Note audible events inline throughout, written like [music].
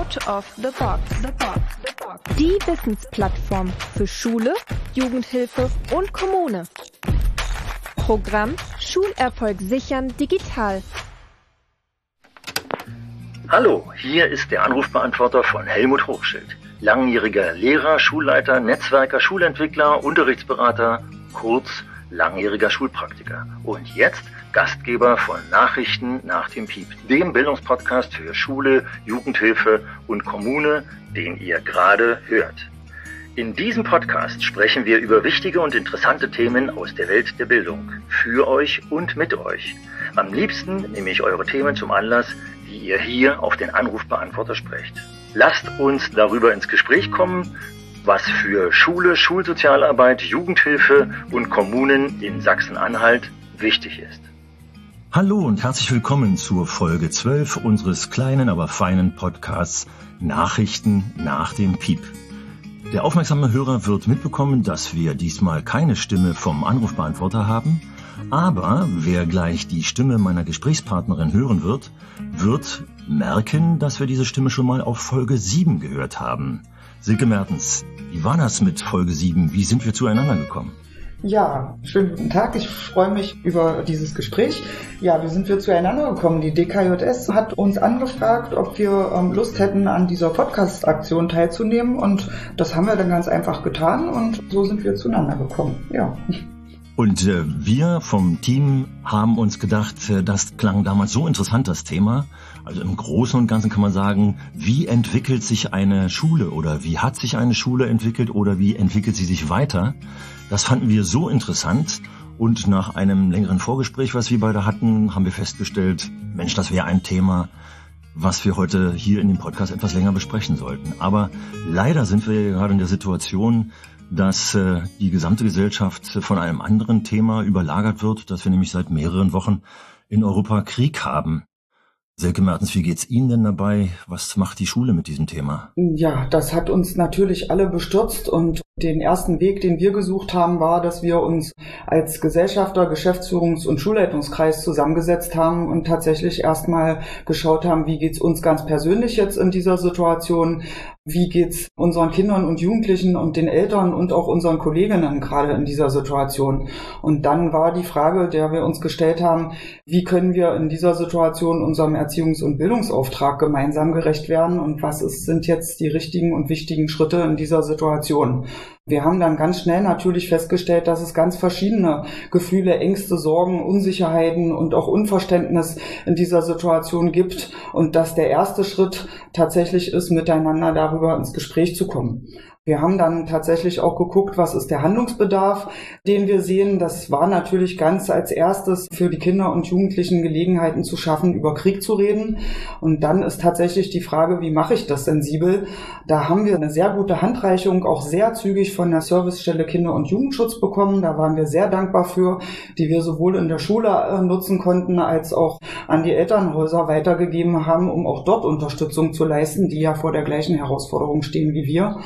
Out of the Box. The Box. The Box. Die Wissensplattform für Schule, Jugendhilfe und Kommune. Programm Schulerfolg sichern digital. Hallo, hier ist der Anrufbeantworter von Helmut Hochschild. Langjähriger Lehrer, Schulleiter, Netzwerker, Schulentwickler, Unterrichtsberater, kurz langjähriger Schulpraktiker. Und jetzt Gastgeber von Nachrichten nach dem Piep, dem Bildungspodcast für Schule, Jugendhilfe und Kommune, den ihr gerade hört. In diesem Podcast sprechen wir über wichtige und interessante Themen aus der Welt der Bildung. Für euch und mit euch. Am liebsten nehme ich eure Themen zum Anlass, die ihr hier auf den Anrufbeantworter sprecht. Lasst uns darüber ins Gespräch kommen, was für Schule, Schulsozialarbeit, Jugendhilfe und Kommunen in Sachsen-Anhalt wichtig ist. Hallo und herzlich willkommen zur Folge 12 unseres kleinen, aber feinen Podcasts Nachrichten nach dem Piep. Der aufmerksame Hörer wird mitbekommen, dass wir diesmal keine Stimme vom Anrufbeantworter haben, aber wer gleich die Stimme meiner Gesprächspartnerin hören wird, wird merken, dass wir diese Stimme schon mal auf Folge 7 gehört haben. Silke Mertens, wie war das mit Folge 7? Wie sind wir zueinander gekommen? Ja, schönen guten Tag. Ich freue mich über dieses Gespräch. Ja, wie sind wir zueinander gekommen? Die DKJS hat uns angefragt, ob wir ähm, Lust hätten, an dieser Podcast-Aktion teilzunehmen. Und das haben wir dann ganz einfach getan und so sind wir zueinander gekommen. Ja. Und äh, wir vom Team haben uns gedacht, äh, das klang damals so interessant, das Thema. Also im Großen und Ganzen kann man sagen, wie entwickelt sich eine Schule oder wie hat sich eine Schule entwickelt oder wie entwickelt sie sich weiter? Das fanden wir so interessant und nach einem längeren Vorgespräch, was wir beide hatten, haben wir festgestellt, Mensch, das wäre ein Thema, was wir heute hier in dem Podcast etwas länger besprechen sollten. Aber leider sind wir gerade in der Situation, dass äh, die gesamte Gesellschaft von einem anderen Thema überlagert wird, dass wir nämlich seit mehreren Wochen in Europa Krieg haben. Silke Mertens, wie geht's Ihnen denn dabei? Was macht die Schule mit diesem Thema? Ja, das hat uns natürlich alle bestürzt und den ersten Weg, den wir gesucht haben, war, dass wir uns als Gesellschafter, Geschäftsführungs- und Schulleitungskreis zusammengesetzt haben und tatsächlich erstmal geschaut haben, wie geht's uns ganz persönlich jetzt in dieser Situation? Wie geht's unseren Kindern und Jugendlichen und den Eltern und auch unseren Kolleginnen gerade in dieser Situation? Und dann war die Frage, der wir uns gestellt haben, wie können wir in dieser Situation unserem Erziehungs- und Bildungsauftrag gemeinsam gerecht werden und was ist, sind jetzt die richtigen und wichtigen Schritte in dieser Situation? Wir haben dann ganz schnell natürlich festgestellt, dass es ganz verschiedene Gefühle, Ängste, Sorgen, Unsicherheiten und auch Unverständnis in dieser Situation gibt und dass der erste Schritt tatsächlich ist, miteinander darüber ins Gespräch zu kommen. Wir haben dann tatsächlich auch geguckt, was ist der Handlungsbedarf, den wir sehen. Das war natürlich ganz als erstes für die Kinder und Jugendlichen Gelegenheiten zu schaffen, über Krieg zu reden. Und dann ist tatsächlich die Frage, wie mache ich das sensibel? Da haben wir eine sehr gute Handreichung, auch sehr zügig von der Servicestelle Kinder- und Jugendschutz bekommen. Da waren wir sehr dankbar für, die wir sowohl in der Schule äh, nutzen konnten, als auch an die Elternhäuser weitergegeben haben, um auch dort Unterstützung zu leisten, die ja vor der gleichen Herausforderung stehen wie wir.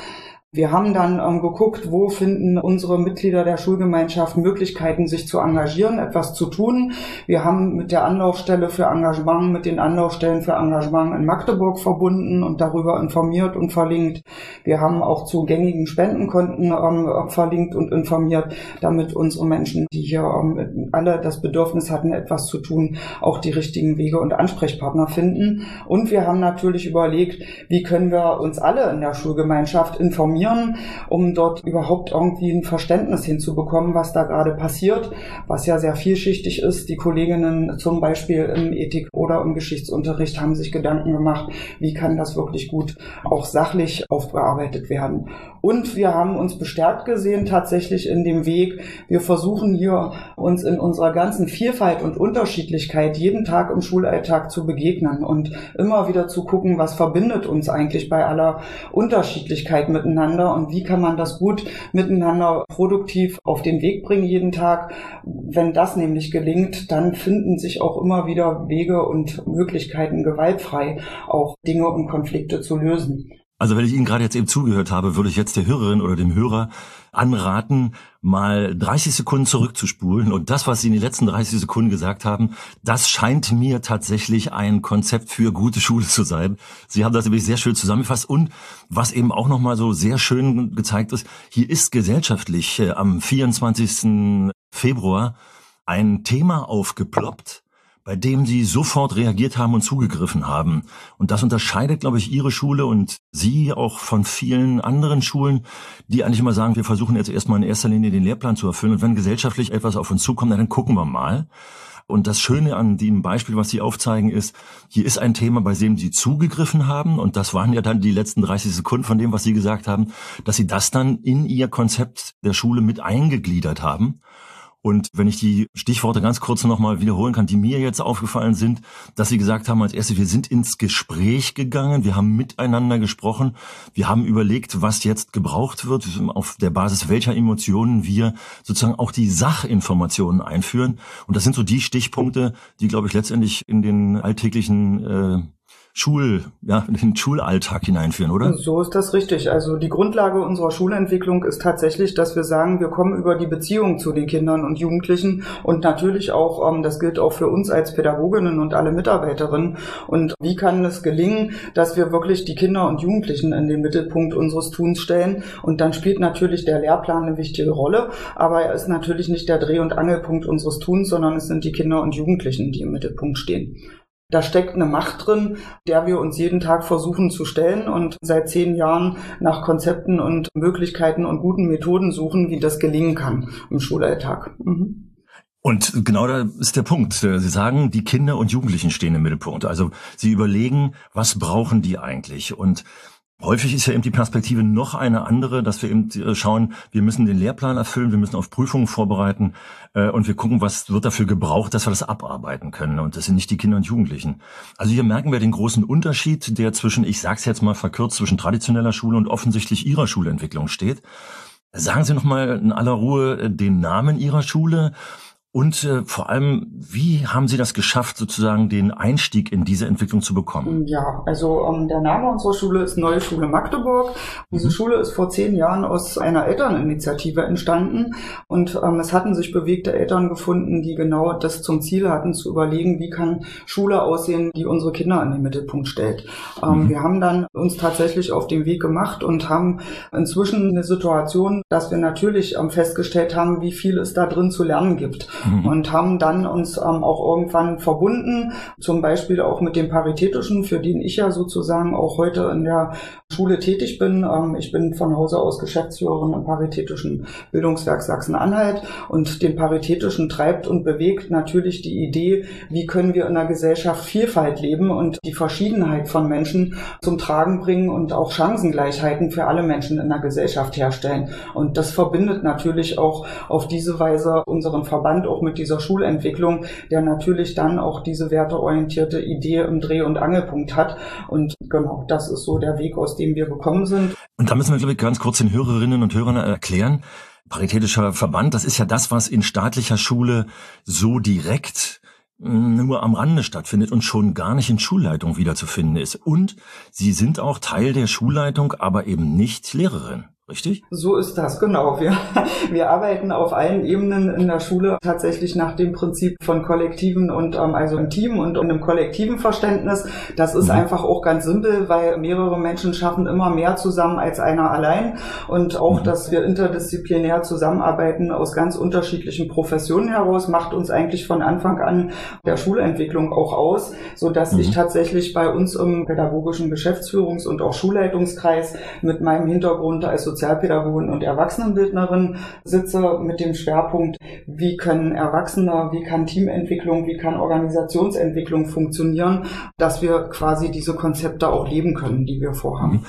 Wir haben dann ähm, geguckt, wo finden unsere Mitglieder der Schulgemeinschaft Möglichkeiten, sich zu engagieren, etwas zu tun. Wir haben mit der Anlaufstelle für Engagement, mit den Anlaufstellen für Engagement in Magdeburg verbunden und darüber informiert und verlinkt. Wir haben auch zu gängigen Spendenkonten ähm, verlinkt und informiert, damit unsere Menschen, die hier ähm, alle das Bedürfnis hatten, etwas zu tun, auch die richtigen Wege und Ansprechpartner finden. Und wir haben natürlich überlegt, wie können wir uns alle in der Schulgemeinschaft informieren, informieren, um dort überhaupt irgendwie ein Verständnis hinzubekommen, was da gerade passiert, was ja sehr vielschichtig ist. Die Kolleginnen zum Beispiel im Ethik- oder im Geschichtsunterricht haben sich Gedanken gemacht, wie kann das wirklich gut auch sachlich aufbearbeitet werden. Und wir haben uns bestärkt gesehen tatsächlich in dem Weg. Wir versuchen hier uns in unserer ganzen Vielfalt und Unterschiedlichkeit jeden Tag im Schulalltag zu begegnen und immer wieder zu gucken, was verbindet uns eigentlich bei aller Unterschiedlichkeit miteinander miteinander und wie kann man das gut miteinander produktiv auf den Weg bringen jeden Tag. Wenn das nämlich gelingt, dann finden sich auch immer wieder Wege und Möglichkeiten, gewaltfrei auch Dinge und Konflikte zu lösen. Also wenn ich Ihnen gerade jetzt eben zugehört habe, würde ich jetzt der Hörerin oder dem Hörer anraten, mal 30 Sekunden zurückzuspulen. Und das, was Sie in den letzten 30 Sekunden gesagt haben, das scheint mir tatsächlich ein Konzept für gute Schule zu sein. Sie haben das nämlich sehr schön zusammengefasst. Und was eben auch nochmal so sehr schön gezeigt ist, hier ist gesellschaftlich äh, am 24. Februar ein Thema aufgeploppt, bei dem sie sofort reagiert haben und zugegriffen haben. Und das unterscheidet, glaube ich, ihre Schule und sie auch von vielen anderen Schulen, die eigentlich immer sagen, wir versuchen jetzt erstmal in erster Linie den Lehrplan zu erfüllen. Und wenn gesellschaftlich etwas auf uns zukommt, dann gucken wir mal. Und das Schöne an dem Beispiel, was Sie aufzeigen, ist, hier ist ein Thema, bei dem Sie zugegriffen haben. Und das waren ja dann die letzten 30 Sekunden von dem, was Sie gesagt haben, dass Sie das dann in Ihr Konzept der Schule mit eingegliedert haben. Und wenn ich die Stichworte ganz kurz nochmal wiederholen kann, die mir jetzt aufgefallen sind, dass Sie gesagt haben als erstes, wir sind ins Gespräch gegangen, wir haben miteinander gesprochen, wir haben überlegt, was jetzt gebraucht wird, auf der Basis welcher Emotionen wir sozusagen auch die Sachinformationen einführen. Und das sind so die Stichpunkte, die, glaube ich, letztendlich in den alltäglichen äh, Schul, ja, in den Schulalltag hineinführen, oder? So ist das richtig. Also die Grundlage unserer Schulentwicklung ist tatsächlich, dass wir sagen, wir kommen über die Beziehung zu den Kindern und Jugendlichen und natürlich auch, ähm, das gilt auch für uns als Pädagoginnen und alle Mitarbeiterinnen. Und wie kann es gelingen, dass wir wirklich die Kinder und Jugendlichen in den Mittelpunkt unseres Tuns stellen? Und dann spielt natürlich der Lehrplan eine wichtige Rolle, aber er ist natürlich nicht der Dreh- und Angelpunkt unseres Tuns, sondern es sind die Kinder und Jugendlichen, die im Mittelpunkt stehen. Da steckt eine Macht drin, der wir uns jeden Tag versuchen zu stellen und seit zehn Jahren nach Konzepten und Möglichkeiten und guten Methoden suchen, wie das gelingen kann im Schulalltag. Mhm. Und genau da ist der Punkt. Sie sagen, die Kinder und Jugendlichen stehen im Mittelpunkt. Also sie überlegen, was brauchen die eigentlich? Und Häufig ist ja eben die Perspektive noch eine andere, dass wir eben äh, schauen, wir müssen den Lehrplan erfüllen, wir müssen auf Prüfungen vorbereiten äh, und wir gucken, was wird dafür gebraucht, dass wir das abarbeiten können. Und das sind nicht die Kinder und Jugendlichen. Also hier merken wir den großen Unterschied, der zwischen, ich sage es jetzt mal verkürzt, zwischen traditioneller Schule und offensichtlich Ihrer Schulentwicklung steht. Sagen Sie noch mal in aller Ruhe äh, den Namen Ihrer Schule und äh, vor allem, wie haben Sie das geschafft, sozusagen den Einstieg in diese Entwicklung zu bekommen? Ja, also ähm, der Name unserer Schule ist Neue Schule Magdeburg. Diese mhm. Schule ist vor zehn Jahren aus einer Elterninitiative entstanden und ähm, es hatten sich bewegte Eltern gefunden, die genau das zum Ziel hatten, zu überlegen, wie kann Schule aussehen, die unsere Kinder in den Mittelpunkt stellt. Ähm, mhm. Wir haben dann uns tatsächlich auf den Weg gemacht und haben inzwischen eine Situation, dass wir natürlich ähm, festgestellt haben, wie viel es da drin zu lernen gibt mhm. und haben dann uns ähm, auch irgendwann verbunden, zum Beispiel auch mit dem Paritätischen, für den ich ja sozusagen auch heute in der Schule tätig bin. Ähm, ich bin von Hause aus Geschäftsführerin im Paritätischen Bildungswerk Sachsen-Anhalt und den Paritätischen treibt und bewegt natürlich die Idee, wie können wir in der Gesellschaft Vielfalt leben und die Verschiedenheit von Menschen zum Tragen bringen und auch Chancengleichheiten für alle Menschen in der Gesellschaft herstellen. Und das verbindet natürlich auch auf diese Weise unseren Verband auch mit dieser Schulentwicklung, der natürlich dann auch diese werteorientierte Idee im Dreh- und Angelpunkt hat. Und genau, das ist so der Weg, aus dem wir gekommen sind. Und da müssen wir, glaube ich, ganz kurz den Hörerinnen und Hörern erklären. Paritätischer Verband, das ist ja das, was in staatlicher Schule so direkt hm, nur am Rande stattfindet und schon gar nicht in Schulleitung wiederzufinden ist. Und Sie sind auch Teil der Schulleitung, aber eben nicht Lehrerin. Richtig? So ist das, genau. Wir, [laughs] wir arbeiten auf allen Ebenen in der Schule tatsächlich nach dem Prinzip von Kollektiven und ähm, also im Team und einem kollektiven Verständnis. Das ist mhm. einfach auch ganz simpel, weil mehrere Menschen schaffen immer mehr zusammen als einer allein. Und auch, mhm. dass wir interdisziplinär zusammenarbeiten aus ganz unterschiedlichen Professionen heraus, macht uns eigentlich von Anfang an der Schulentwicklung auch aus, so dass mhm. ich tatsächlich bei uns im pädagogischen Geschäftsführungs- und auch Schulleitungskreis mit meinem Hintergrund als Sozialpädagogin und Erwachsenenbildnerin sitze mit dem Schwerpunkt, wie können Erwachsene, wie kann Teamentwicklung, wie kann Organisationsentwicklung funktionieren, dass wir quasi diese Konzepte auch leben können, die wir vorhaben. Mhm.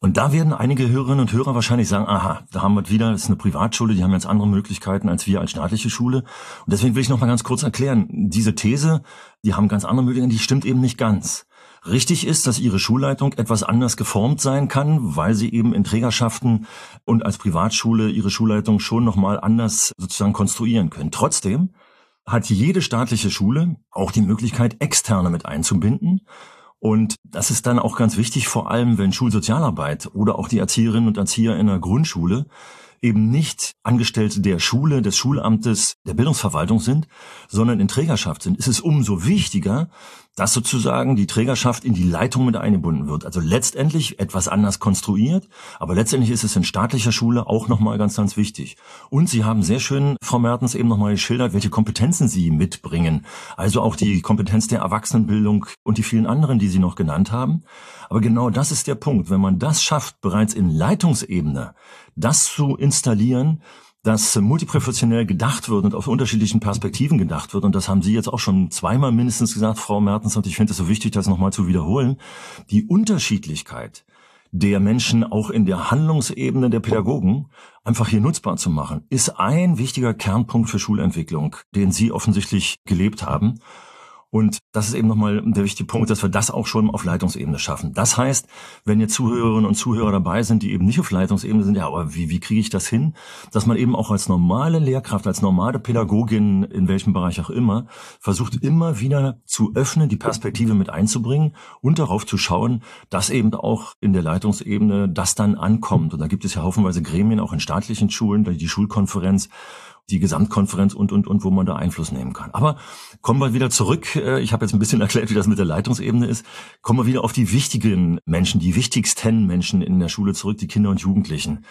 Und da werden einige Hörerinnen und Hörer wahrscheinlich sagen, aha, da haben wir wieder, das ist eine Privatschule, die haben jetzt andere Möglichkeiten als wir als staatliche Schule. Und deswegen will ich noch mal ganz kurz erklären, diese These, die haben ganz andere Möglichkeiten, die stimmt eben nicht ganz. Richtig ist, dass Ihre Schulleitung etwas anders geformt sein kann, weil Sie eben in Trägerschaften und als Privatschule Ihre Schulleitung schon nochmal anders sozusagen konstruieren können. Trotzdem hat jede staatliche Schule auch die Möglichkeit, externe mit einzubinden. Und das ist dann auch ganz wichtig, vor allem wenn Schulsozialarbeit oder auch die Erzieherinnen und Erzieher in der Grundschule eben nicht Angestellte der Schule, des Schulamtes, der Bildungsverwaltung sind, sondern in Trägerschaft sind, ist es umso wichtiger, dass sozusagen die Trägerschaft in die Leitung mit eingebunden wird. Also letztendlich etwas anders konstruiert, aber letztendlich ist es in staatlicher Schule auch nochmal ganz, ganz wichtig. Und Sie haben sehr schön, Frau Mertens, eben nochmal geschildert, welche Kompetenzen Sie mitbringen. Also auch die Kompetenz der Erwachsenenbildung und die vielen anderen, die Sie noch genannt haben. Aber genau das ist der Punkt. Wenn man das schafft, bereits in Leitungsebene das zu installieren, dass multiprofessionell gedacht wird und auf unterschiedlichen Perspektiven gedacht wird. Und das haben Sie jetzt auch schon zweimal mindestens gesagt, Frau Mertens, und ich finde es so wichtig, das nochmal zu wiederholen. Die Unterschiedlichkeit der Menschen auch in der Handlungsebene der Pädagogen einfach hier nutzbar zu machen, ist ein wichtiger Kernpunkt für Schulentwicklung, den Sie offensichtlich gelebt haben. Und das ist eben nochmal der wichtige Punkt, dass wir das auch schon auf Leitungsebene schaffen. Das heißt, wenn jetzt Zuhörerinnen und Zuhörer dabei sind, die eben nicht auf Leitungsebene sind, ja, aber wie, wie kriege ich das hin? Dass man eben auch als normale Lehrkraft, als normale Pädagogin, in welchem Bereich auch immer, versucht immer wieder zu öffnen, die Perspektive mit einzubringen und darauf zu schauen, dass eben auch in der Leitungsebene das dann ankommt. Und da gibt es ja haufenweise Gremien, auch in staatlichen Schulen, die Schulkonferenz, die Gesamtkonferenz und, und, und, wo man da Einfluss nehmen kann. Aber kommen wir wieder zurück. Äh, ich habe jetzt ein bisschen [laughs] erklärt, wie das mit der Leitungsebene ist. Kommen wir wieder auf die wichtigen Menschen, die wichtigsten Menschen in der Schule zurück, die Kinder und Jugendlichen.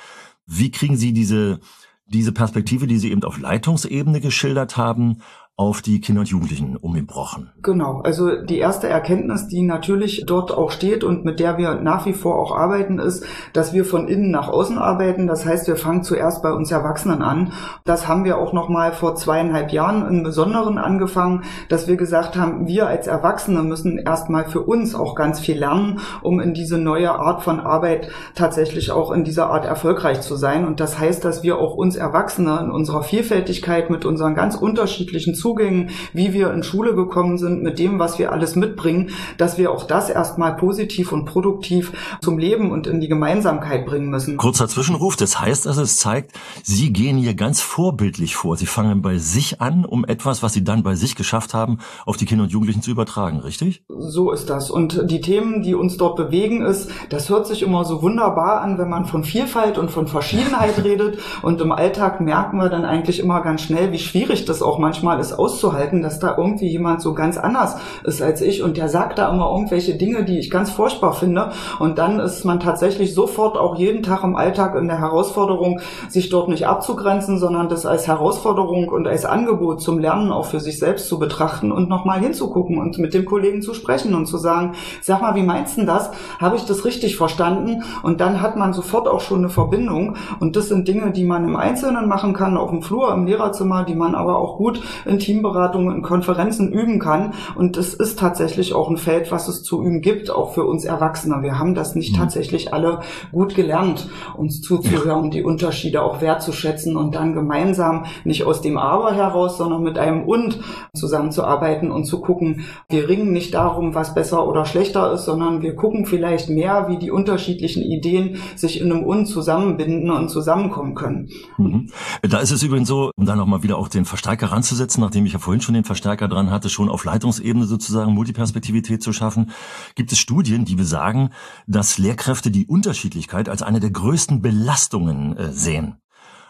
Wie kriegen Sie diese, diese Perspektive, die Sie eben auf Leitungsebene geschildert haben, auf die Kinder und Jugendlichen umgebrochen. Genau, also die erste Erkenntnis, die natürlich dort auch steht und mit der wir nach wie vor auch arbeiten, ist, dass wir von innen nach außen arbeiten. Das heißt, wir fangen zuerst bei uns Erwachsenen an. Das haben wir auch noch mal vor zweieinhalb Jahren im Besonderen angefangen, dass wir gesagt haben, wir als Erwachsene müssen erstmal für uns auch ganz viel lernen, um in diese neue Art von Arbeit tatsächlich auch in dieser Art erfolgreich zu sein. Und das heißt, dass wir auch uns Erwachsene in unserer Vielfältigkeit mit unseren ganz unterschiedlichen wie wir in Schule gekommen sind, mit dem, was wir alles mitbringen, dass wir auch das erstmal positiv und produktiv zum Leben und in die Gemeinsamkeit bringen müssen. Kurzer Zwischenruf, das heißt also, es zeigt, Sie gehen hier ganz vorbildlich vor. Sie fangen bei sich an, um etwas, was Sie dann bei sich geschafft haben, auf die Kinder und Jugendlichen zu übertragen, richtig? So ist das. Und die Themen, die uns dort bewegen, ist, das hört sich immer so wunderbar an, wenn man von Vielfalt und von Verschiedenheit [laughs] redet. Und im Alltag merken wir dann eigentlich immer ganz schnell, wie schwierig das auch manchmal ist, auszuhalten, dass da irgendwie jemand so ganz anders ist als ich und der sagt da immer irgendwelche Dinge, die ich ganz furchtbar finde und dann ist man tatsächlich sofort auch jeden Tag im Alltag in der Herausforderung, sich dort nicht abzugrenzen, sondern das als Herausforderung und als Angebot zum Lernen auch für sich selbst zu betrachten und nochmal hinzugucken und mit dem Kollegen zu sprechen und zu sagen, sag mal, wie meinst du das? Habe ich das richtig verstanden? Und dann hat man sofort auch schon eine Verbindung und das sind Dinge, die man im Einzelnen machen kann, auf dem Flur, im Lehrerzimmer, die man aber auch gut in Teamberatungen, in Konferenzen üben kann. Und es ist tatsächlich auch ein Feld, was es zu üben gibt, auch für uns Erwachsene. Wir haben das nicht mhm. tatsächlich alle gut gelernt, uns zuzuhören, die Unterschiede auch wertzuschätzen und dann gemeinsam nicht aus dem Aber heraus, sondern mit einem Und zusammenzuarbeiten und zu gucken, wir ringen nicht darum, was besser oder schlechter ist, sondern wir gucken vielleicht mehr, wie die unterschiedlichen Ideen sich in einem Und zusammenbinden und zusammenkommen können. Mhm. Da ist es übrigens so, um dann nochmal wieder auch den Verstärker ranzusetzen, nachdem ich ja vorhin schon den Verstärker dran hatte, schon auf Leitungsebene sozusagen Multiperspektivität zu schaffen, gibt es Studien, die besagen, dass Lehrkräfte die Unterschiedlichkeit als eine der größten Belastungen äh, sehen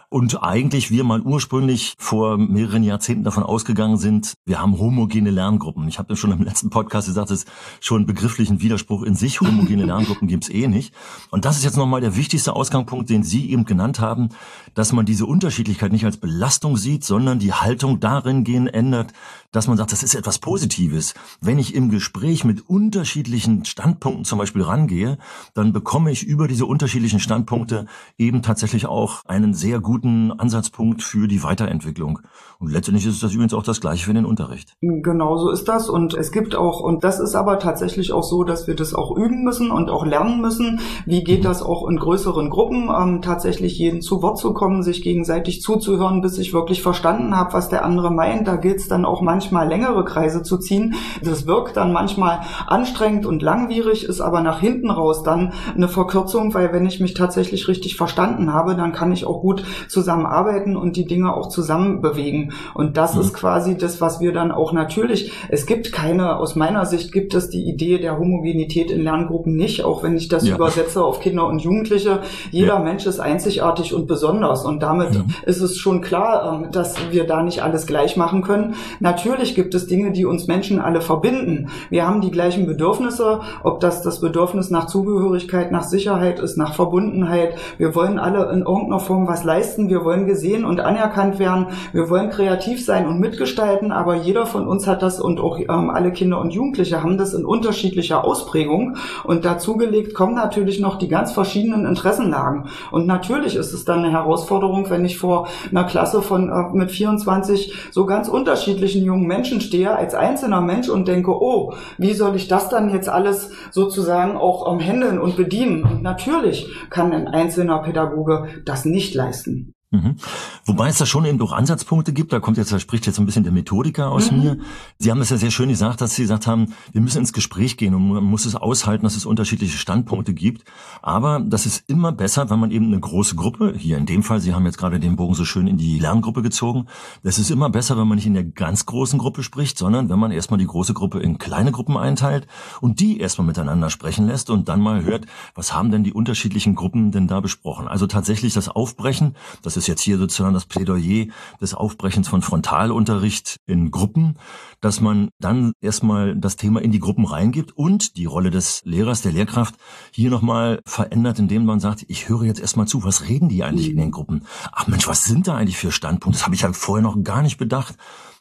und eigentlich wir mal ursprünglich vor mehreren Jahrzehnten davon ausgegangen sind, wir haben homogene Lerngruppen. Ich habe ja schon im letzten Podcast gesagt, es ist schon begrifflichen Widerspruch in sich. Homogene [laughs] Lerngruppen gibt's eh nicht. Und das ist jetzt nochmal der wichtigste Ausgangspunkt, den Sie eben genannt haben, dass man diese Unterschiedlichkeit nicht als Belastung sieht, sondern die Haltung darin gehen ändert, dass man sagt, das ist etwas Positives. Wenn ich im Gespräch mit unterschiedlichen Standpunkten zum Beispiel rangehe, dann bekomme ich über diese unterschiedlichen Standpunkte eben tatsächlich auch einen sehr guten Ansatzpunkt für die Weiterentwicklung. Und letztendlich ist das übrigens auch das Gleiche für den Unterricht. Genau so ist das. Und es gibt auch, und das ist aber tatsächlich auch so, dass wir das auch üben müssen und auch lernen müssen. Wie geht das auch in größeren Gruppen, ähm, tatsächlich jeden zu Wort zu kommen, sich gegenseitig zuzuhören, bis ich wirklich verstanden habe, was der andere meint. Da gilt es dann auch manchmal manchmal längere Kreise zu ziehen. Das wirkt dann manchmal anstrengend und langwierig, ist aber nach hinten raus dann eine Verkürzung, weil wenn ich mich tatsächlich richtig verstanden habe, dann kann ich auch gut zusammenarbeiten und die Dinge auch zusammen bewegen. Und das mhm. ist quasi das, was wir dann auch natürlich, es gibt keine, aus meiner Sicht gibt es die Idee der Homogenität in Lerngruppen nicht, auch wenn ich das ja. übersetze auf Kinder und Jugendliche. Jeder ja. Mensch ist einzigartig und besonders und damit mhm. ist es schon klar, ähm, dass wir da nicht alles gleich machen können. Natürlich gibt es Dinge, die uns Menschen alle verbinden. Wir haben die gleichen Bedürfnisse, ob das das Bedürfnis nach Zugehörigkeit, nach Sicherheit ist, nach Verbundenheit. Wir wollen alle in irgendeiner Form was leisten. Wir wollen gesehen und anerkannt werden. Wir wollen kreativ sein und mitgestalten, aber jeder von uns hat das und auch ähm, alle Kinder und Jugendliche haben das in unterschiedlicher Ausprägung. Und dazugelegt kommen natürlich noch die ganz verschiedenen Interessenlagen. Und natürlich ist es dann eine Herausforderung, wenn ich vor einer Klasse von äh, mit 24 so ganz unterschiedlichen jungen Menschen stehe als einzelner Mensch und denke, oh, wie soll ich das dann jetzt alles sozusagen auch ähm, handeln und bedienen? Und natürlich kann ein einzelner Pädagoge das nicht leisten. Mhm. Wobei es da schon eben doch Ansatzpunkte gibt, da kommt jetzt, da spricht jetzt ein bisschen der Methodiker aus mhm. mir. Sie haben das ja sehr schön gesagt, dass Sie gesagt haben, wir müssen ins Gespräch gehen und man muss es aushalten, dass es unterschiedliche Standpunkte gibt. Aber das ist immer besser, wenn man eben eine große Gruppe, hier in dem Fall, Sie haben jetzt gerade den Bogen so schön in die Lerngruppe gezogen, das ist immer besser, wenn man nicht in der ganz großen Gruppe spricht, sondern wenn man erstmal die große Gruppe in kleine Gruppen einteilt und die erstmal miteinander sprechen lässt und dann mal hört, was haben denn die unterschiedlichen Gruppen denn da besprochen. Also tatsächlich das Aufbrechen, das ist jetzt hier sozusagen das Plädoyer des Aufbrechens von Frontalunterricht in Gruppen, dass man dann erstmal das Thema in die Gruppen reingibt und die Rolle des Lehrers, der Lehrkraft hier nochmal verändert, indem man sagt, ich höre jetzt erstmal zu, was reden die eigentlich in den Gruppen? Ach Mensch, was sind da eigentlich für Standpunkte? Das habe ich ja vorher noch gar nicht bedacht.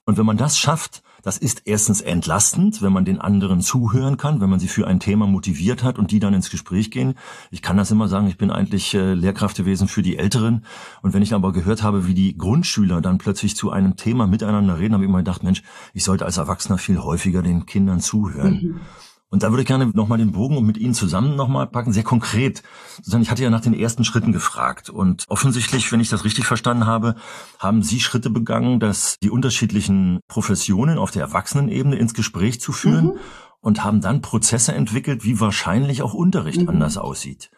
Und wenn man das schafft, das ist erstens entlastend, wenn man den anderen zuhören kann, wenn man sie für ein Thema motiviert hat und die dann ins Gespräch gehen. Ich kann das immer sagen, ich bin eigentlich äh, Lehrkraft gewesen für die Älteren. Und wenn ich aber gehört habe, wie die Grundschüler dann plötzlich zu einem Thema miteinander reden, habe ich immer gedacht, Mensch, ich sollte als Erwachsener viel häufiger den Kindern zuhören. Mhm. Und da würde ich gerne nochmal den Bogen und mit Ihnen zusammen nochmal packen, sehr konkret. Ich hatte ja nach den ersten Schritten gefragt und offensichtlich, wenn ich das richtig verstanden habe, haben Sie Schritte begangen, dass die unterschiedlichen Professionen auf der Erwachsenenebene ins Gespräch zu führen mhm. und haben dann Prozesse entwickelt, wie wahrscheinlich auch Unterricht mhm. anders aussieht.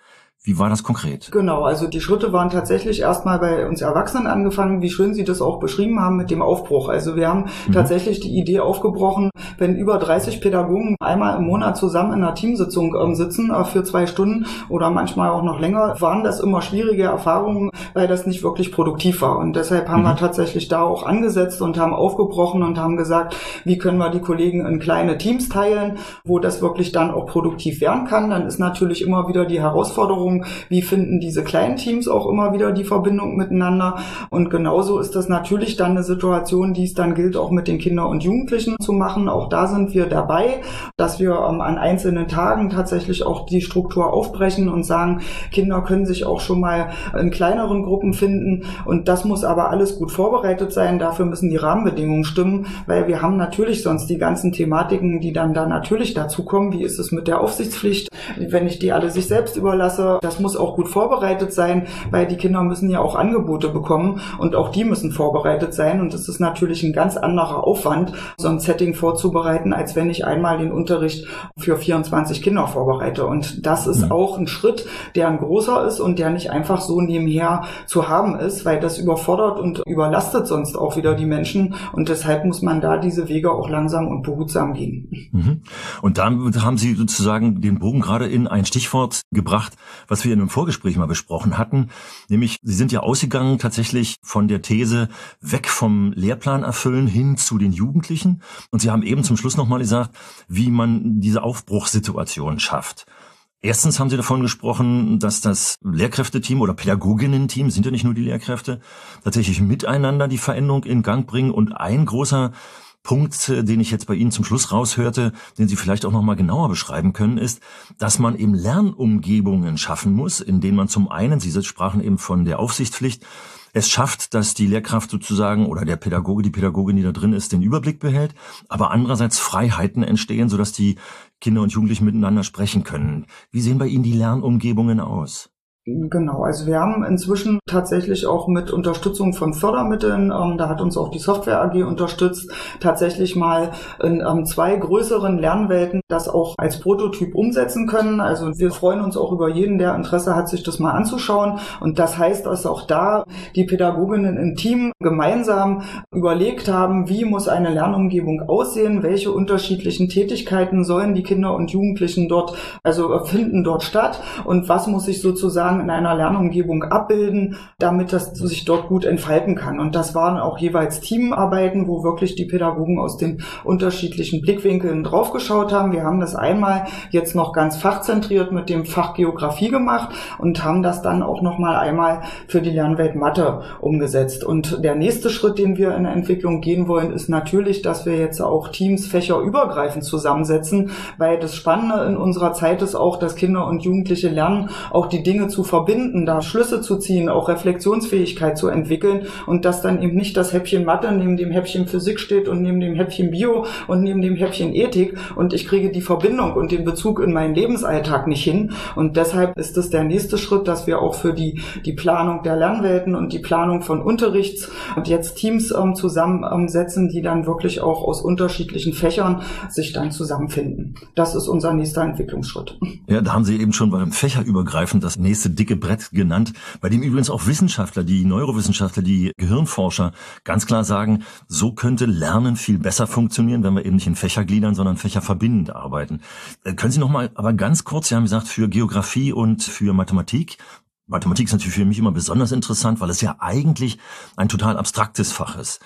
Wie war das konkret? Genau, also die Schritte waren tatsächlich erstmal bei uns Erwachsenen angefangen, wie schön Sie das auch beschrieben haben mit dem Aufbruch. Also wir haben mhm. tatsächlich die Idee aufgebrochen, wenn über 30 Pädagogen einmal im Monat zusammen in einer Teamsitzung ähm, sitzen äh, für zwei Stunden oder manchmal auch noch länger, waren das immer schwierige Erfahrungen, weil das nicht wirklich produktiv war. Und deshalb haben mhm. wir tatsächlich da auch angesetzt und haben aufgebrochen und haben gesagt, wie können wir die Kollegen in kleine Teams teilen, wo das wirklich dann auch produktiv werden kann. Dann ist natürlich immer wieder die Herausforderung, Veränderung, wie finden diese kleinen Teams auch immer wieder die Verbindung miteinander. Und genauso ist das natürlich dann eine Situation, die es dann gilt, auch mit den Kindern und Jugendlichen zu machen. Auch da sind wir dabei, dass wir ähm, an einzelnen Tagen tatsächlich auch die Struktur aufbrechen und sagen, Kinder können sich auch schon mal in kleineren Gruppen finden. Und das muss aber alles gut vorbereitet sein. Dafür müssen die Rahmenbedingungen stimmen, weil wir haben natürlich sonst die ganzen Thematiken, die dann da natürlich dazukommen. Wie ist es mit der Aufsichtspflicht? Wenn ich die alle sich selbst überlasse, das muss auch gut vorbereitet sein, weil die Kinder müssen ja auch Angebote bekommen und auch die müssen vorbereitet sein. Und es ist natürlich ein ganz anderer Aufwand, so ein Setting vorzubereiten, als wenn ich einmal den Unterricht für 24 Kinder vorbereite. Und das ist mhm. auch ein Schritt, der ein großer ist und der nicht einfach so nebenher zu haben ist, weil das überfordert und überlastet sonst auch wieder die Menschen. Und deshalb muss man da diese Wege auch langsam und behutsam gehen. Mhm. Und dann haben Sie sozusagen den Bogen gerade in ein Stichwort gebracht, was wir in einem Vorgespräch mal besprochen hatten, nämlich Sie sind ja ausgegangen tatsächlich von der These weg vom Lehrplan erfüllen hin zu den Jugendlichen und Sie haben eben zum Schluss nochmal gesagt, wie man diese Aufbruchssituation schafft. Erstens haben Sie davon gesprochen, dass das Lehrkräfteteam oder Pädagoginnen-Team, sind ja nicht nur die Lehrkräfte, tatsächlich miteinander die Veränderung in Gang bringen. Und ein großer Punkt, den ich jetzt bei Ihnen zum Schluss raushörte, den Sie vielleicht auch noch mal genauer beschreiben können, ist, dass man eben Lernumgebungen schaffen muss, in denen man zum einen, Sie sprachen eben von der Aufsichtspflicht, es schafft, dass die Lehrkraft sozusagen oder der Pädagoge, die Pädagogin, die da drin ist, den Überblick behält, aber andererseits Freiheiten entstehen, sodass die Kinder und Jugendlichen miteinander sprechen können. Wie sehen bei Ihnen die Lernumgebungen aus? Genau, also wir haben inzwischen tatsächlich auch mit Unterstützung von Fördermitteln, ähm, da hat uns auch die Software AG unterstützt, tatsächlich mal in ähm, zwei größeren Lernwelten das auch als Prototyp umsetzen können. Also wir freuen uns auch über jeden, der Interesse hat, sich das mal anzuschauen. Und das heißt, dass auch da die Pädagoginnen im Team gemeinsam überlegt haben, wie muss eine Lernumgebung aussehen, welche unterschiedlichen Tätigkeiten sollen die Kinder und Jugendlichen dort, also finden dort statt und was muss ich sozusagen Lernen in einer Lernumgebung abbilden, damit das sich dort gut entfalten kann. Und das waren auch jeweils Teamarbeiten, wo wirklich die Pädagogen aus den unterschiedlichen Blickwinkeln draufgeschaut haben. Wir haben das einmal jetzt noch ganz fachzentriert mit dem Fach Geografie gemacht und haben das dann auch noch mal einmal für die Lernwelt Mathe umgesetzt. Und der nächste Schritt, den wir in der Entwicklung gehen wollen, ist natürlich, dass wir jetzt auch Teams fächerübergreifend zusammensetzen, weil das Spannende in unserer Zeit ist auch, dass Kinder und Jugendliche lernen, auch die Dinge zu verbinden, da Schlüsse zu ziehen, auch Reflexionsfähigkeit zu entwickeln und dass dann eben nicht das Häppchen Mathe neben dem Häppchen Physik steht und neben dem Häppchen Bio und neben dem Häppchen Ethik und ich kriege die Verbindung und den Bezug in meinen Lebensalltag nicht hin und deshalb ist es der nächste Schritt, dass wir auch für die, die Planung der Lernwelten und die Planung von Unterrichts und jetzt Teams ähm, zusammensetzen, die dann wirklich auch aus unterschiedlichen Fächern sich dann zusammenfinden. Das ist unser nächster Entwicklungsschritt. Ja, da haben Sie eben schon beim Fächerübergreifend das nächste dicke Brett genannt, bei dem übrigens auch Wissenschaftler, die Neurowissenschaftler, die Gehirnforscher ganz klar sagen, so könnte Lernen viel besser funktionieren, wenn wir eben nicht in Fächergliedern, sondern fächerverbindend arbeiten. Äh, können Sie noch mal, aber ganz kurz, Sie haben gesagt, für Geografie und für Mathematik, Mathematik ist natürlich für mich immer besonders interessant, weil es ja eigentlich ein total abstraktes Fach ist.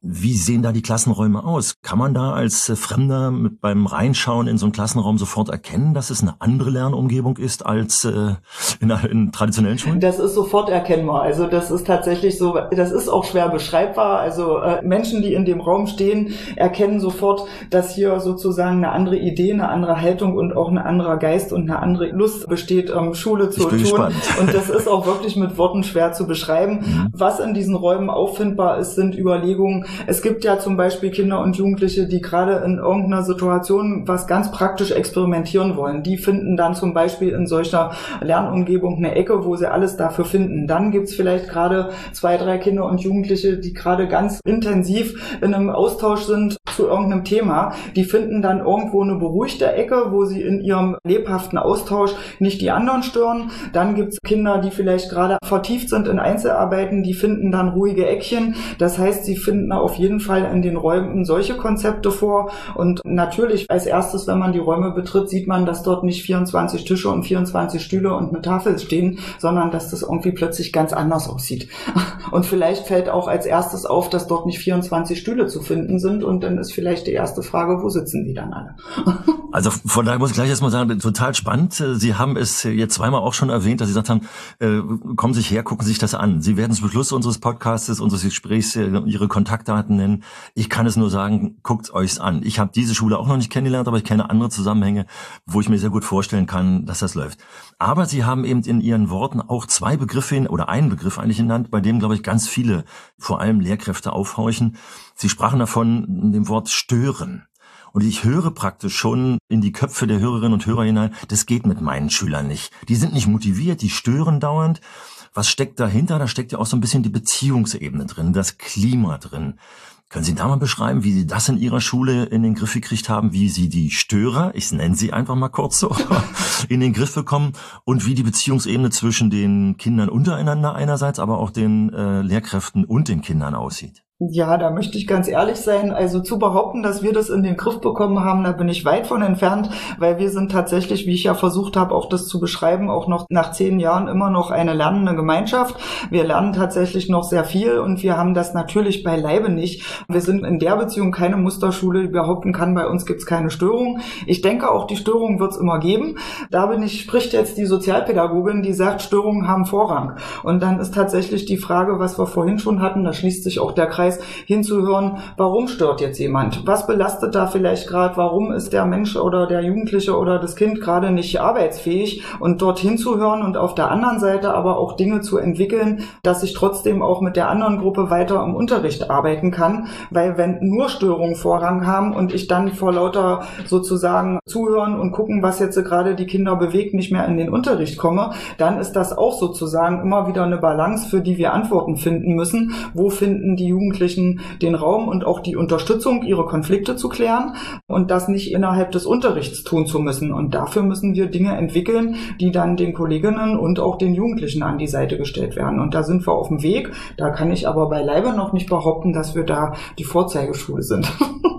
Wie sehen da die Klassenräume aus? Kann man da als äh, Fremder mit beim Reinschauen in so einen Klassenraum sofort erkennen, dass es eine andere Lernumgebung ist als äh, in, in traditionellen Schulen? Das ist sofort erkennbar. Also das ist tatsächlich so, das ist auch schwer beschreibbar. Also äh, Menschen, die in dem Raum stehen, erkennen sofort, dass hier sozusagen eine andere Idee, eine andere Haltung und auch ein anderer Geist und eine andere Lust besteht, ähm, Schule zu tun. Gespannt. Und das ist auch wirklich mit Worten schwer zu beschreiben. [laughs] Mhm. Was in diesen Räumen auffindbar ist, sind Überlegungen, es gibt ja zum Beispiel Kinder und Jugendliche, die gerade in irgendeiner Situation was ganz praktisch experimentieren wollen. Die finden dann zum Beispiel in solcher Lernumgebung eine Ecke, wo sie alles dafür finden. Dann gibt's vielleicht gerade zwei, drei Kinder und Jugendliche, die gerade ganz intensiv in einem Austausch sind zu irgendeinem Thema. Die finden dann irgendwo eine beruhigte Ecke, wo sie in ihrem lebhaften Austausch nicht die anderen stören. Dann gibt's Kinder, die vielleicht gerade vertieft sind in Einzelarbeiten, die finden dann ruhige Eckchen. Das heißt, sie finden auf jeden Fall in den Räumen solche Konzepte vor. Und natürlich als erstes, wenn man die Räume betritt, sieht man, dass dort nicht 24 Tische und 24 Stühle und eine Tafel stehen, sondern dass das irgendwie plötzlich ganz anders aussieht. [laughs] Und vielleicht fällt auch als erstes auf, dass dort nicht 24 Stühle zu finden sind und dann ist vielleicht die erste Frage, wo sitzen die dann alle? [laughs] Also von daher muss ich gleich erstmal sagen, total spannend. Sie haben es jetzt zweimal auch schon erwähnt, dass Sie gesagt haben, äh, kommen Sie her, gucken Sie sich das an. Sie werden zum Schluss unseres Podcasts, unseres Gesprächs äh, Ihre Kontaktdaten nennen. Ich kann es nur sagen, guckt euch's an. Ich habe diese Schule auch noch nicht kennengelernt, aber ich kenne andere Zusammenhänge, wo ich mir sehr gut vorstellen kann, dass das läuft. Aber Sie haben eben in Ihren Worten auch zwei Begriffe oder einen Begriff eigentlich genannt, bei dem, glaube ich, ganz viele, vor allem Lehrkräfte aufhorchen. Sie sprachen davon, dem Wort stören. Und ich höre praktisch schon in die Köpfe der Hörerinnen und Hörer hinein, das geht mit meinen Schülern nicht. Die sind nicht motiviert, die stören dauernd. Was steckt dahinter? Da steckt ja auch so ein bisschen die Beziehungsebene drin, das Klima drin. Können Sie da mal beschreiben, wie Sie das in Ihrer Schule in den Griff gekriegt haben, wie Sie die Störer, ich nenne sie einfach mal kurz so, [laughs] in den Griff bekommen und wie die Beziehungsebene zwischen den Kindern untereinander einerseits, aber auch den äh, Lehrkräften und den Kindern aussieht? Ja, da möchte ich ganz ehrlich sein. Also zu behaupten, dass wir das in den Griff bekommen haben, da bin ich weit von entfernt, weil wir sind tatsächlich, wie ich ja versucht habe, auch das zu beschreiben, auch noch nach zehn Jahren immer noch eine lernende Gemeinschaft. Wir lernen tatsächlich noch sehr viel und wir haben das natürlich beileibe nicht. Wir sind in der Beziehung keine Musterschule, die behaupten kann, bei uns gibt's keine Störung. Ich denke, auch die Störung wird's immer geben. Da bin ich, spricht jetzt die Sozialpädagogin, die sagt, Störungen haben Vorrang. Und dann ist tatsächlich die Frage, was wir vorhin schon hatten, da schließt sich auch der Kreis Kollegenkreis hinzuhören, warum stört jetzt jemand? Was belastet da vielleicht gerade? Warum ist der Mensch oder der Jugendliche oder das Kind gerade nicht arbeitsfähig? Und dort hinzuhören und auf der anderen Seite aber auch Dinge zu entwickeln, dass ich trotzdem auch mit der anderen Gruppe weiter im Unterricht arbeiten kann. Weil wenn nur Störungen Vorrang haben und ich dann vor lauter sozusagen zuhören und gucken, was jetzt gerade die Kinder bewegt, nicht mehr in den Unterricht komme, dann ist das auch sozusagen immer wieder eine Balance, für die wir Antworten finden müssen. Wo finden die Jugendlichen den Raum und auch die Unterstützung, ihre Konflikte zu klären und das nicht innerhalb des Unterrichts tun zu müssen. Und dafür müssen wir Dinge entwickeln, die dann den Kolleginnen und auch den Jugendlichen an die Seite gestellt werden. Und da sind wir auf dem Weg. Da kann ich aber beileibe noch nicht behaupten, dass wir da die Vorzeigeschule sind. [laughs]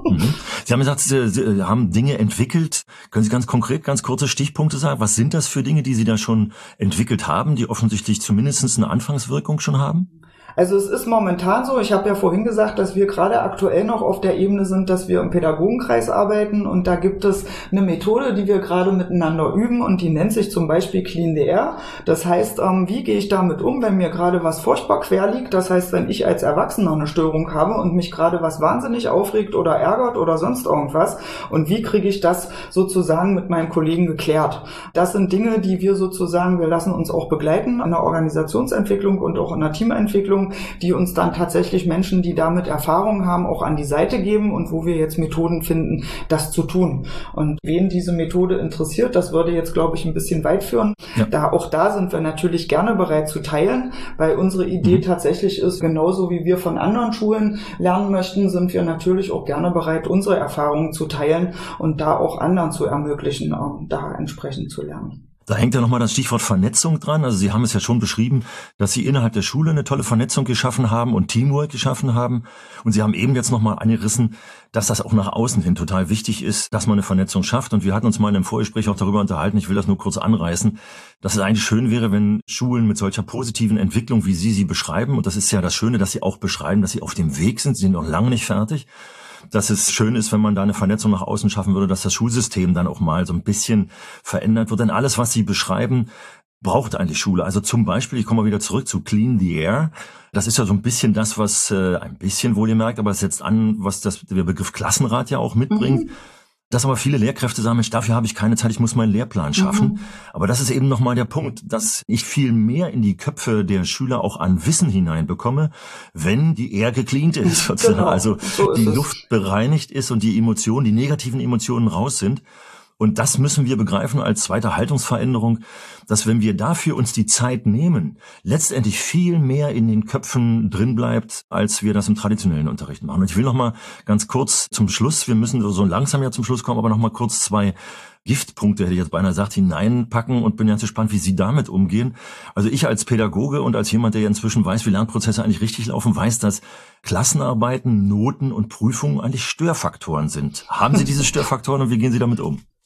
Mhm. Sie haben gesagt, Sie haben Dinge entwickelt. Können Sie ganz konkret, ganz kurze Stichpunkte sagen? Was sind das für Dinge, die Sie da schon entwickelt haben, die offensichtlich zumindest eine Anfangswirkung schon haben? Also es ist momentan so, ich habe ja vorhin gesagt, dass wir gerade aktuell noch auf der Ebene sind, dass wir im Pädagogenkreis arbeiten und da gibt es eine Methode, die wir gerade miteinander üben und die nennt sich zum Beispiel Clean the Air. Das heißt, ähm, wie gehe ich damit um, wenn mir gerade was furchtbar quer liegt? Das heißt, wenn ich als Erwachsener eine Störung habe und mich gerade was wahnsinnig aufregt oder ärgert oder sonst irgendwas und wie kriege ich das sozusagen mit meinem Kollegen geklärt? Das sind Dinge, die wir sozusagen, wir lassen uns auch begleiten an der Organisationsentwicklung und auch in der Teamentwicklung die uns dann tatsächlich Menschen, die damit Erfahrung haben, auch an die Seite geben und wo wir jetzt Methoden finden, das zu tun. Und wen diese Methode interessiert, das würde jetzt, glaube ich, ein bisschen weit führen. Ja. Da, auch da sind wir natürlich gerne bereit zu teilen, weil unsere Idee mhm. tatsächlich ist, genauso wie wir von anderen Schulen lernen möchten, sind wir natürlich auch gerne bereit, unsere Erfahrungen zu teilen und da auch anderen zu ermöglichen, um da entsprechend zu lernen. Da hängt ja nochmal das Stichwort Vernetzung dran. Also Sie haben es ja schon beschrieben, dass Sie innerhalb der Schule eine tolle Vernetzung geschaffen haben und Teamwork geschaffen haben. Und Sie haben eben jetzt nochmal angerissen, dass das auch nach außen hin total wichtig ist, dass man eine Vernetzung schafft. Und wir hatten uns mal in einem Vorgespräch auch darüber unterhalten, ich will das nur kurz anreißen, dass es eigentlich schön wäre, wenn Schulen mit solcher positiven Entwicklung, wie Sie sie beschreiben, und das ist ja das Schöne, dass Sie auch beschreiben, dass Sie auf dem Weg sind, Sie sind noch lange nicht fertig, dass es schön ist, wenn man da eine Vernetzung nach außen schaffen würde, dass das Schulsystem dann auch mal so ein bisschen verändert wird. Denn alles, was Sie beschreiben, braucht eigentlich Schule. Also zum Beispiel, ich komme mal wieder zurück zu Clean the Air. Das ist ja so ein bisschen das, was äh, ein bisschen wohl merkt, aber es setzt an, was das der Begriff Klassenrat ja auch mitbringt. Mhm. Dass aber viele Lehrkräfte sagen, Mensch, dafür habe ich keine Zeit, ich muss meinen Lehrplan schaffen. Mhm. Aber das ist eben nochmal der Punkt, dass ich viel mehr in die Köpfe der Schüler auch an Wissen hineinbekomme, wenn die Air gecleant ist, sozusagen. Genau, also so die Luft bereinigt ist und die Emotionen, die negativen Emotionen raus sind. Und das müssen wir begreifen als zweite Haltungsveränderung, dass wenn wir dafür uns die Zeit nehmen, letztendlich viel mehr in den Köpfen drin bleibt, als wir das im traditionellen Unterricht machen. Und ich will noch mal ganz kurz zum Schluss, wir müssen so langsam ja zum Schluss kommen, aber noch mal kurz zwei Giftpunkte, hätte ich jetzt beinahe gesagt, hineinpacken und bin ganz gespannt, wie Sie damit umgehen. Also ich als Pädagoge und als jemand, der inzwischen weiß, wie Lernprozesse eigentlich richtig laufen, weiß, dass Klassenarbeiten, Noten und Prüfungen eigentlich Störfaktoren sind. Haben Sie diese [laughs] Störfaktoren und wie gehen Sie damit um?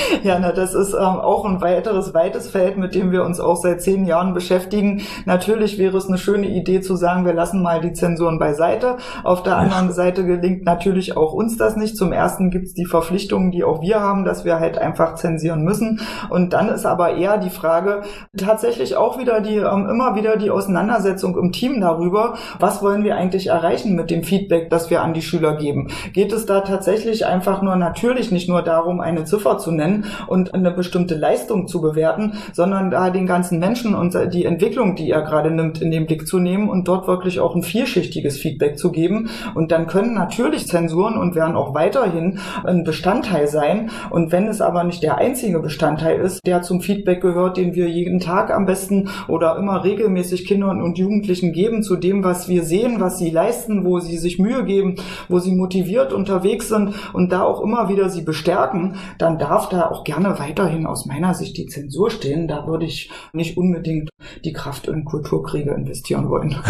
[laughs] ja, na, das ist ähm, auch ein weiteres weites Feld, mit dem wir uns auch seit zehn Jahren beschäftigen. Natürlich wäre es eine schöne Idee zu sagen, wir lassen mal die Zensuren beiseite. Auf der anderen Seite gelingt natürlich auch uns das nicht. Zum ersten gibt es die Verpflichtungen, die auch wir haben, dass wir halt einfach zensieren müssen. Und dann ist aber eher die Frage, tatsächlich auch wieder die, ähm, immer wieder die Auseinandersetzung im Team darüber, was wollen wir eigentlich erreichen mit dem Feedback, das wir an die Schüler geben. Geht es da tatsächlich einfach nur natürlich nicht nur darum, eine Ziffer zu nennen und eine bestimmte Leistung zu bewerten, sondern da den ganzen Menschen und die Entwicklung, die er gerade nimmt, in den Blick zu nehmen und dort wirklich auch ein vielschichtiges Feedback zu geben. Und dann können natürlich Zensuren und werden auch weiterhin ein Bestandteil sein. Und wenn es aber nicht der einzige Bestandteil ist, der zum Feedback gehört, den wir jeden Tag am besten oder immer regelmäßig Kindern und Jugendlichen geben zu dem, was wir sehen, was sie leisten, wo sie sich Mühe geben, wo sie motiviert unterwegs sind und da auch immer wieder sie bestärken, dann darf da auch gerne weiterhin aus meiner Sicht die Zensur stehen. Da würde ich nicht unbedingt die Kraft in Kulturkriege investieren wollen. [laughs]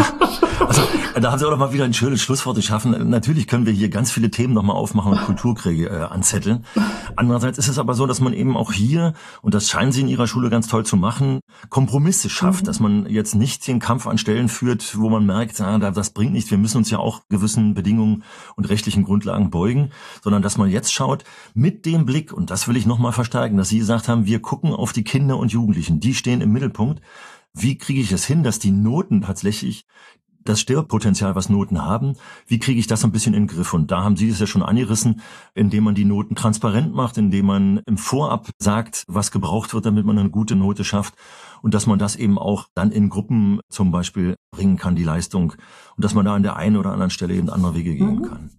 Also, da haben Sie auch noch mal wieder ein schönes Schlusswort geschaffen. Natürlich können wir hier ganz viele Themen noch mal aufmachen und Kulturkriege äh, anzetteln. Andererseits ist es aber so, dass man eben auch hier, und das scheinen Sie in Ihrer Schule ganz toll zu machen, Kompromisse schafft, mhm. dass man jetzt nicht den Kampf an Stellen führt, wo man merkt, ah, das bringt nichts, wir müssen uns ja auch gewissen Bedingungen und rechtlichen Grundlagen beugen, sondern dass man jetzt schaut, mit dem Blick, und das will ich noch mal verstärken, dass Sie gesagt haben, wir gucken auf die Kinder und Jugendlichen, die stehen im Mittelpunkt. Wie kriege ich es hin, dass die Noten tatsächlich das Störpotenzial, was Noten haben, wie kriege ich das ein bisschen in den Griff? Und da haben Sie es ja schon angerissen, indem man die Noten transparent macht, indem man im Vorab sagt, was gebraucht wird, damit man eine gute Note schafft und dass man das eben auch dann in Gruppen zum Beispiel bringen kann, die Leistung, und dass man da an der einen oder anderen Stelle eben andere Wege gehen mhm. kann.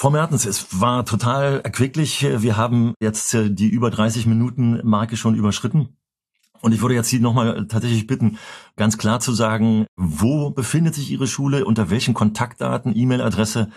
Frau Mertens, es war total erquicklich. Wir haben jetzt die über 30 Minuten Marke schon überschritten. Und ich würde jetzt Sie nochmal tatsächlich bitten, ganz klar zu sagen, wo befindet sich Ihre Schule, unter welchen Kontaktdaten, E-Mail-Adresse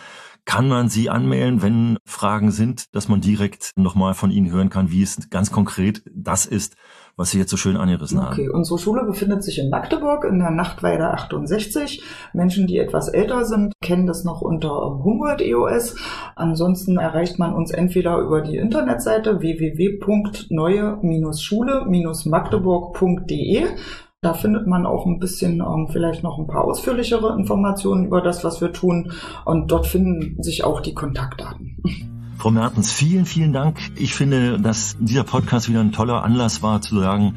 kann man Sie anmelden, wenn Fragen sind, dass man direkt nochmal von Ihnen hören kann, wie es ganz konkret das ist, was Sie jetzt so schön angerissen okay. haben. Okay, unsere Schule befindet sich in Magdeburg in der Nachtweide 68. Menschen, die etwas älter sind, kennen das noch unter Humboldt EOS. Ansonsten erreicht man uns entweder über die Internetseite www.neue-schule-magdeburg.de. Da findet man auch ein bisschen ähm, vielleicht noch ein paar ausführlichere Informationen über das, was wir tun. Und dort finden sich auch die Kontaktdaten. Frau Mertens, vielen, vielen Dank. Ich finde, dass dieser Podcast wieder ein toller Anlass war zu sagen,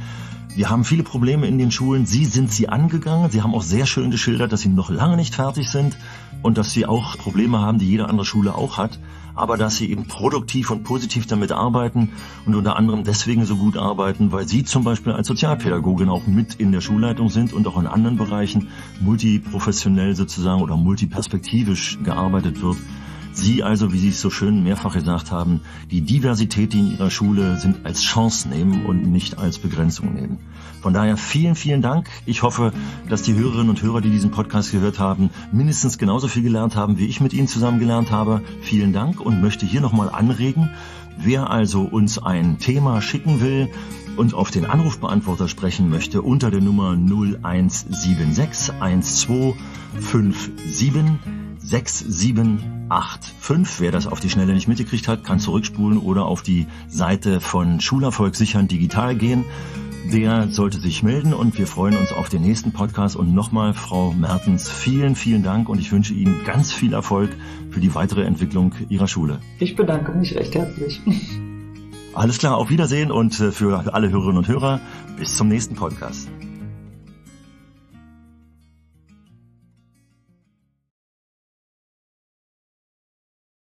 wir haben viele Probleme in den Schulen. Sie sind sie angegangen. Sie haben auch sehr schön geschildert, dass sie noch lange nicht fertig sind und dass sie auch Probleme haben, die jede andere Schule auch hat. Aber dass sie eben produktiv und positiv damit arbeiten und unter anderem deswegen so gut arbeiten, weil sie zum Beispiel als Sozialpädagogin auch mit in der Schulleitung sind und auch in anderen Bereichen multiprofessionell sozusagen oder multiperspektivisch gearbeitet wird. Sie also, wie Sie es so schön mehrfach gesagt haben, die Diversität, die in Ihrer Schule sind, als Chance nehmen und nicht als Begrenzung nehmen. Von daher vielen, vielen Dank. Ich hoffe, dass die Hörerinnen und Hörer, die diesen Podcast gehört haben, mindestens genauso viel gelernt haben, wie ich mit Ihnen zusammen gelernt habe. Vielen Dank und möchte hier nochmal anregen, wer also uns ein Thema schicken will, und auf den Anrufbeantworter sprechen möchte, unter der Nummer 0176 1257 6785. Wer das auf die Schnelle nicht mitgekriegt hat, kann zurückspulen oder auf die Seite von Schulerfolg sichern digital gehen. Der sollte sich melden und wir freuen uns auf den nächsten Podcast. Und nochmal, Frau Mertens, vielen, vielen Dank und ich wünsche Ihnen ganz viel Erfolg für die weitere Entwicklung Ihrer Schule. Ich bedanke mich recht herzlich. Alles klar, auf Wiedersehen und äh, für alle Hörerinnen und Hörer bis zum nächsten Podcast.